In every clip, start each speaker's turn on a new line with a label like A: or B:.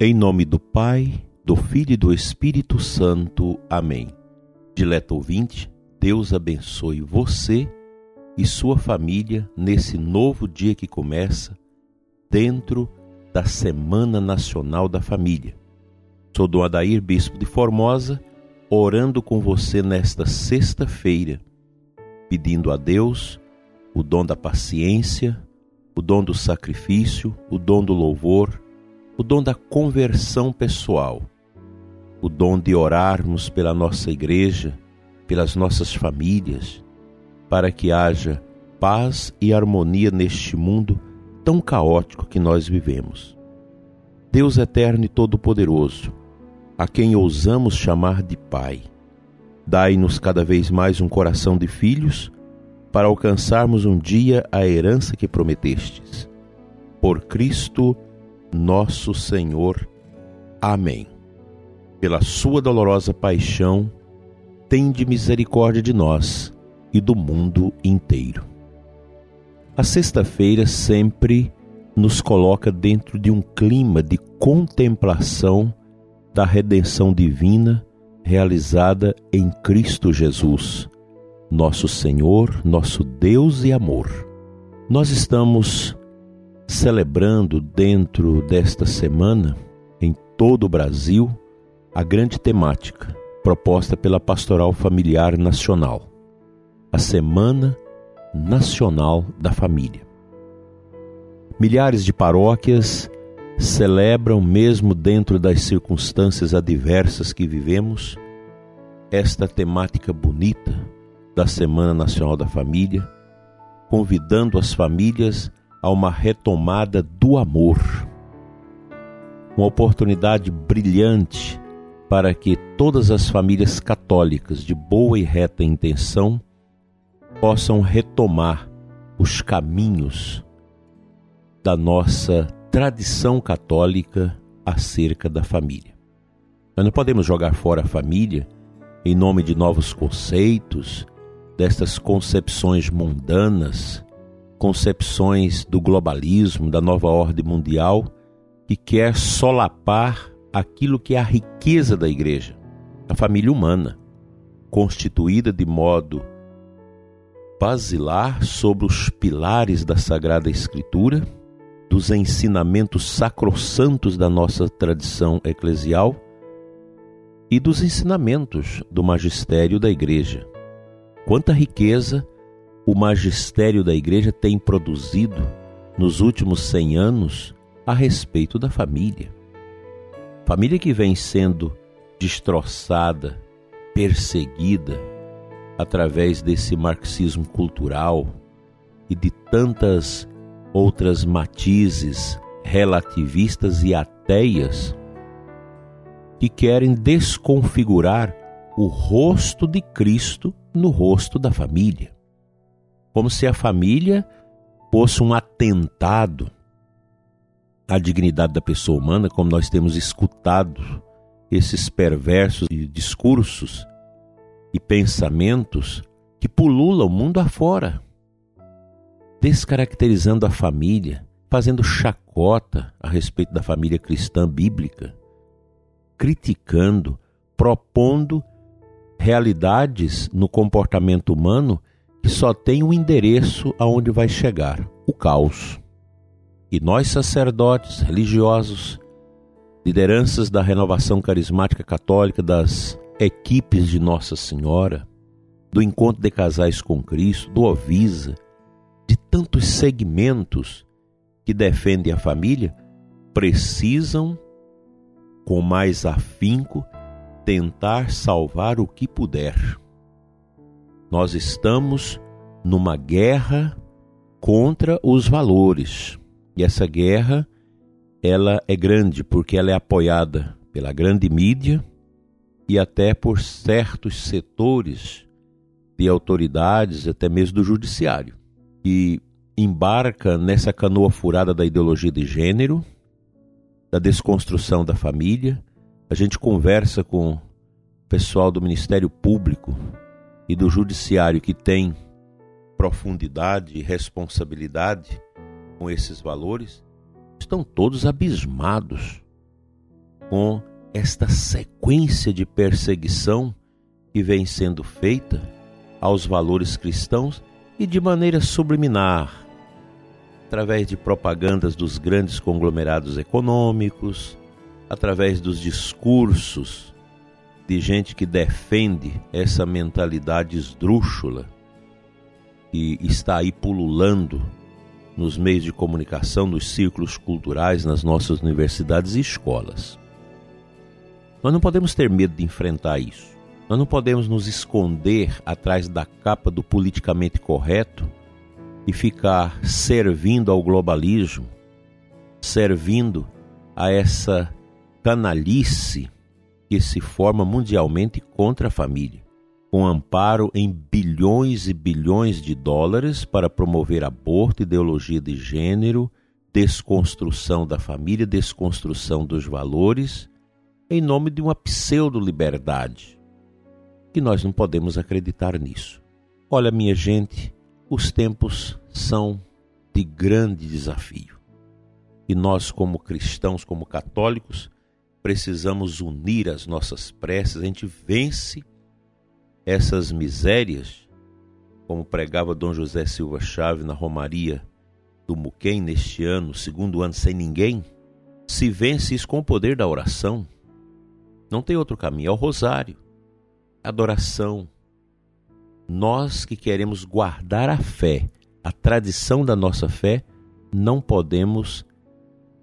A: Em nome do Pai, do Filho e do Espírito Santo. Amém. Dileto ouvinte, Deus abençoe você e sua família nesse novo dia que começa dentro da Semana Nacional da Família. Sou Dom Adair, Bispo de Formosa, orando com você nesta sexta-feira, pedindo a Deus o dom da paciência, o dom do sacrifício, o dom do louvor, o dom da conversão pessoal, o dom de orarmos pela nossa igreja, pelas nossas famílias, para que haja paz e harmonia neste mundo tão caótico que nós vivemos. Deus eterno e todo-poderoso, a quem ousamos chamar de Pai, dai-nos cada vez mais um coração de filhos para alcançarmos um dia a herança que prometestes. Por Cristo, nosso Senhor. Amém. Pela sua dolorosa paixão, tende misericórdia de nós e do mundo inteiro. A sexta-feira sempre nos coloca dentro de um clima de contemplação da redenção divina realizada em Cristo Jesus, nosso Senhor, nosso Deus e amor. Nós estamos celebrando dentro desta semana, em todo o Brasil, a grande temática proposta pela Pastoral Familiar Nacional, a Semana Nacional da Família. Milhares de paróquias celebram, mesmo dentro das circunstâncias adversas que vivemos, esta temática bonita da Semana Nacional da Família, convidando as famílias a uma retomada do amor. Uma oportunidade brilhante para que todas as famílias católicas de boa e reta intenção possam retomar os caminhos da nossa tradição católica acerca da família. Nós não podemos jogar fora a família em nome de novos conceitos, destas concepções mundanas concepções do globalismo, da nova ordem mundial, que quer solapar aquilo que é a riqueza da igreja, a família humana, constituída de modo basilar sobre os pilares da Sagrada Escritura, dos ensinamentos sacrossantos da nossa tradição eclesial e dos ensinamentos do magistério da igreja. Quanta riqueza o magistério da igreja tem produzido nos últimos 100 anos a respeito da família. Família que vem sendo destroçada, perseguida através desse marxismo cultural e de tantas outras matizes relativistas e ateias que querem desconfigurar o rosto de Cristo no rosto da família como se a família fosse um atentado à dignidade da pessoa humana, como nós temos escutado esses perversos discursos e pensamentos que pululam o mundo afora, descaracterizando a família, fazendo chacota a respeito da família cristã bíblica, criticando, propondo realidades no comportamento humano que só tem um endereço aonde vai chegar: o caos. E nós, sacerdotes, religiosos, lideranças da renovação carismática católica, das equipes de Nossa Senhora, do encontro de casais com Cristo, do Ovisa, de tantos segmentos que defendem a família, precisam, com mais afinco, tentar salvar o que puder. Nós estamos numa guerra contra os valores. E essa guerra ela é grande porque ela é apoiada pela grande mídia e até por certos setores de autoridades, até mesmo do judiciário, que embarca nessa canoa furada da ideologia de gênero, da desconstrução da família. A gente conversa com o pessoal do Ministério Público e do judiciário que tem profundidade e responsabilidade com esses valores, estão todos abismados com esta sequência de perseguição que vem sendo feita aos valores cristãos e de maneira subliminar, através de propagandas dos grandes conglomerados econômicos, através dos discursos de gente que defende essa mentalidade esdrúxula que está aí pululando nos meios de comunicação, nos círculos culturais, nas nossas universidades e escolas. Nós não podemos ter medo de enfrentar isso. Nós não podemos nos esconder atrás da capa do politicamente correto e ficar servindo ao globalismo, servindo a essa canalice que se forma mundialmente contra a família, com amparo em bilhões e bilhões de dólares para promover aborto, ideologia de gênero, desconstrução da família, desconstrução dos valores, em nome de uma pseudo-liberdade. Que nós não podemos acreditar nisso. Olha, minha gente, os tempos são de grande desafio. E nós, como cristãos, como católicos, precisamos unir as nossas preces, a gente vence essas misérias, como pregava Dom José Silva Chave na Romaria do Muquem neste ano, segundo ano sem ninguém, se vence isso com o poder da oração. Não tem outro caminho, é o rosário, adoração. Nós que queremos guardar a fé, a tradição da nossa fé, não podemos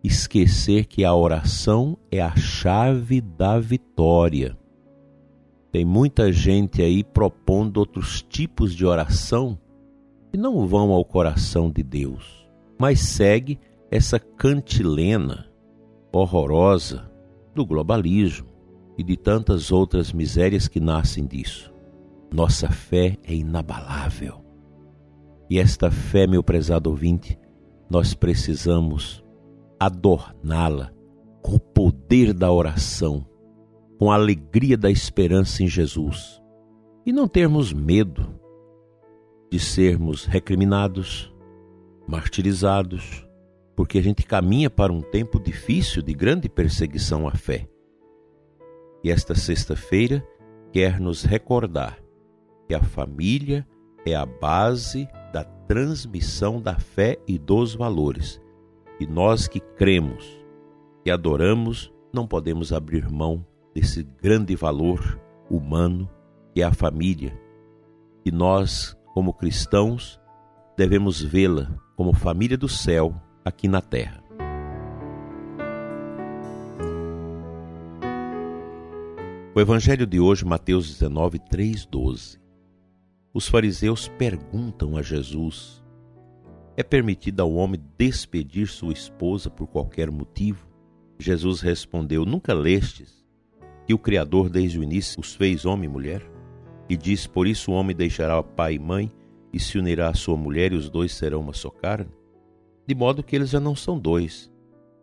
A: esquecer que a oração é a chave da vitória. Tem muita gente aí propondo outros tipos de oração que não vão ao coração de Deus, mas segue essa cantilena horrorosa do globalismo e de tantas outras misérias que nascem disso. Nossa fé é inabalável. E esta fé, meu prezado ouvinte, nós precisamos adorná-la com o poder da oração, com a alegria da esperança em Jesus e não termos medo de sermos recriminados, martirizados, porque a gente caminha para um tempo difícil de grande perseguição à fé. E esta sexta-feira quer nos recordar que a família é a base da transmissão da fé e dos valores e nós que cremos e adoramos, não podemos abrir mão desse grande valor humano que é a família. E nós, como cristãos, devemos vê-la como família do céu aqui na terra. O evangelho de hoje, Mateus 19, 3, 12. Os fariseus perguntam a Jesus é permitido ao homem despedir sua esposa por qualquer motivo? Jesus respondeu: Nunca lestes que o Criador desde o início os fez homem e mulher? E diz: Por isso o homem deixará pai e mãe e se unirá à sua mulher, e os dois serão uma só carne? De modo que eles já não são dois,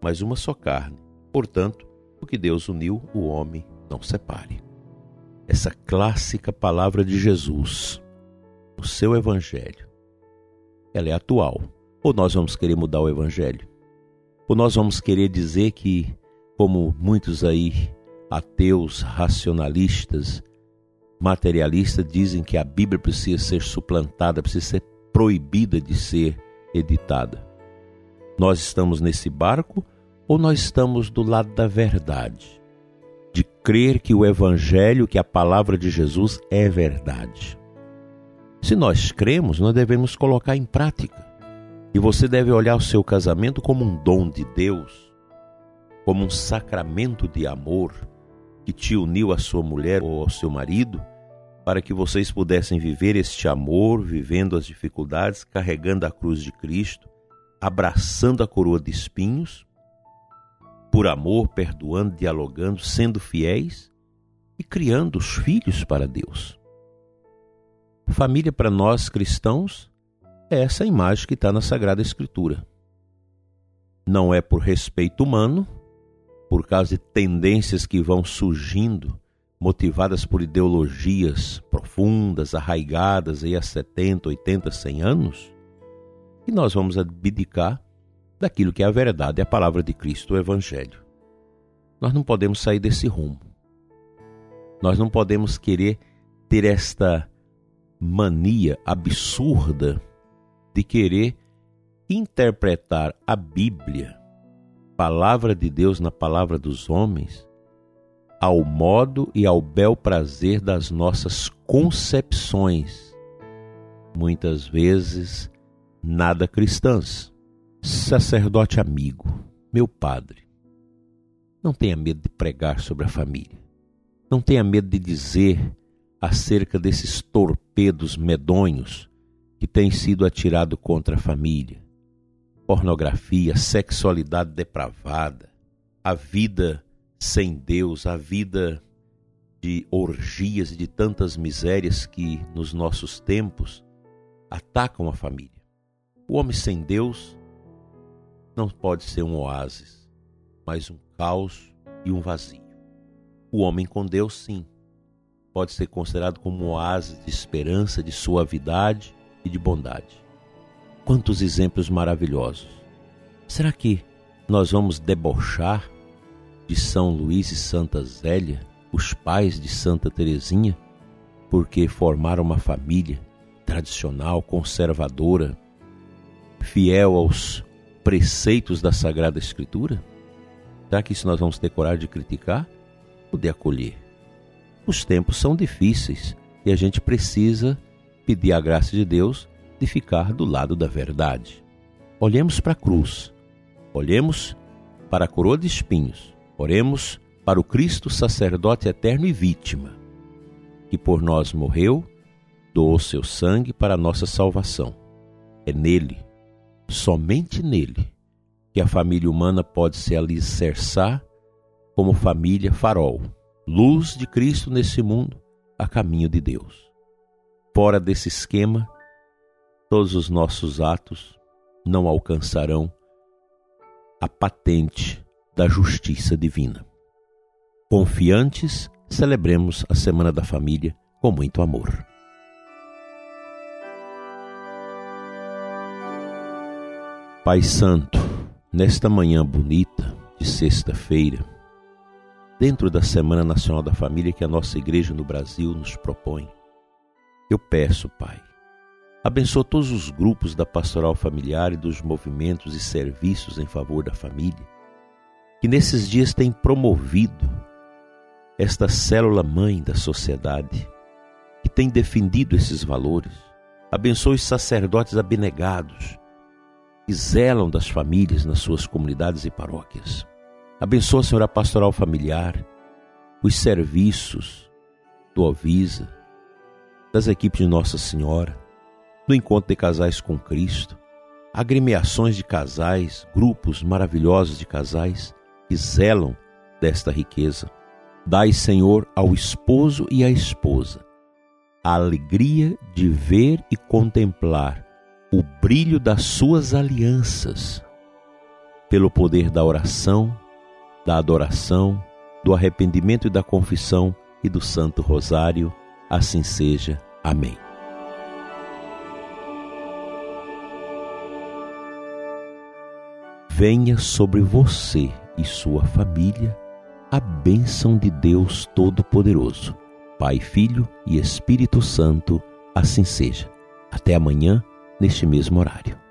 A: mas uma só carne. Portanto, o que Deus uniu, o homem não separe. Essa clássica palavra de Jesus, o seu Evangelho, ela é atual. Ou nós vamos querer mudar o evangelho? Ou nós vamos querer dizer que, como muitos aí ateus, racionalistas, materialistas dizem que a Bíblia precisa ser suplantada, precisa ser proibida de ser editada. Nós estamos nesse barco ou nós estamos do lado da verdade? De crer que o Evangelho, que a palavra de Jesus é verdade. Se nós cremos, nós devemos colocar em prática. E você deve olhar o seu casamento como um dom de Deus, como um sacramento de amor que te uniu à sua mulher ou ao seu marido, para que vocês pudessem viver este amor, vivendo as dificuldades, carregando a cruz de Cristo, abraçando a coroa de espinhos, por amor, perdoando, dialogando, sendo fiéis e criando os filhos para Deus. Família para nós cristãos é essa imagem que está na Sagrada Escritura. Não é por respeito humano, por causa de tendências que vão surgindo, motivadas por ideologias profundas, arraigadas aí há 70, 80, 100 anos, que nós vamos abdicar daquilo que é a verdade, a palavra de Cristo, o Evangelho. Nós não podemos sair desse rumo. Nós não podemos querer ter esta mania absurda de querer interpretar a Bíblia, palavra de Deus na palavra dos homens, ao modo e ao bel prazer das nossas concepções, muitas vezes nada cristãs. Sacerdote amigo, meu padre, não tenha medo de pregar sobre a família. Não tenha medo de dizer acerca desses torpedos medonhos que têm sido atirados contra a família. Pornografia, sexualidade depravada, a vida sem Deus, a vida de orgias e de tantas misérias que nos nossos tempos atacam a família. O homem sem Deus não pode ser um oásis, mas um caos e um vazio. O homem com Deus, sim, pode ser considerado como um oásis de esperança, de suavidade e de bondade. Quantos exemplos maravilhosos! Será que nós vamos debochar de São Luís e Santa Zélia, os pais de Santa Teresinha, porque formaram uma família tradicional, conservadora, fiel aos preceitos da Sagrada Escritura? Será que isso nós vamos ter coragem de criticar ou de acolher? Os tempos são difíceis e a gente precisa pedir a graça de Deus de ficar do lado da verdade. Olhemos para a cruz, olhemos para a coroa de espinhos, oremos para o Cristo sacerdote eterno e vítima, que por nós morreu, doou seu sangue para a nossa salvação. É nele, somente nele, que a família humana pode se alicerçar como família farol, luz de Cristo nesse mundo, a caminho de Deus. Fora desse esquema, todos os nossos atos não alcançarão a patente da justiça divina. Confiantes, celebremos a Semana da Família com muito amor. Pai Santo, nesta manhã bonita de sexta-feira, dentro da Semana Nacional da Família que a nossa igreja no Brasil nos propõe, eu peço, Pai, abençoa todos os grupos da pastoral familiar e dos movimentos e serviços em favor da família, que nesses dias têm promovido esta célula mãe da sociedade, que tem defendido esses valores. Abençoe os sacerdotes abnegados, que zelam das famílias nas suas comunidades e paróquias. Abençoa, Senhor, a pastoral familiar, os serviços do Avisa, das equipes de Nossa Senhora, do encontro de casais com Cristo, agremiações de casais, grupos maravilhosos de casais que zelam desta riqueza. Dai, Senhor, ao esposo e à esposa a alegria de ver e contemplar o brilho das suas alianças, pelo poder da oração, da adoração, do arrependimento e da confissão e do Santo Rosário, assim seja. Amém. Venha sobre você e sua família a bênção de Deus Todo-Poderoso, Pai, Filho e Espírito Santo, assim seja. Até amanhã neste mesmo horário.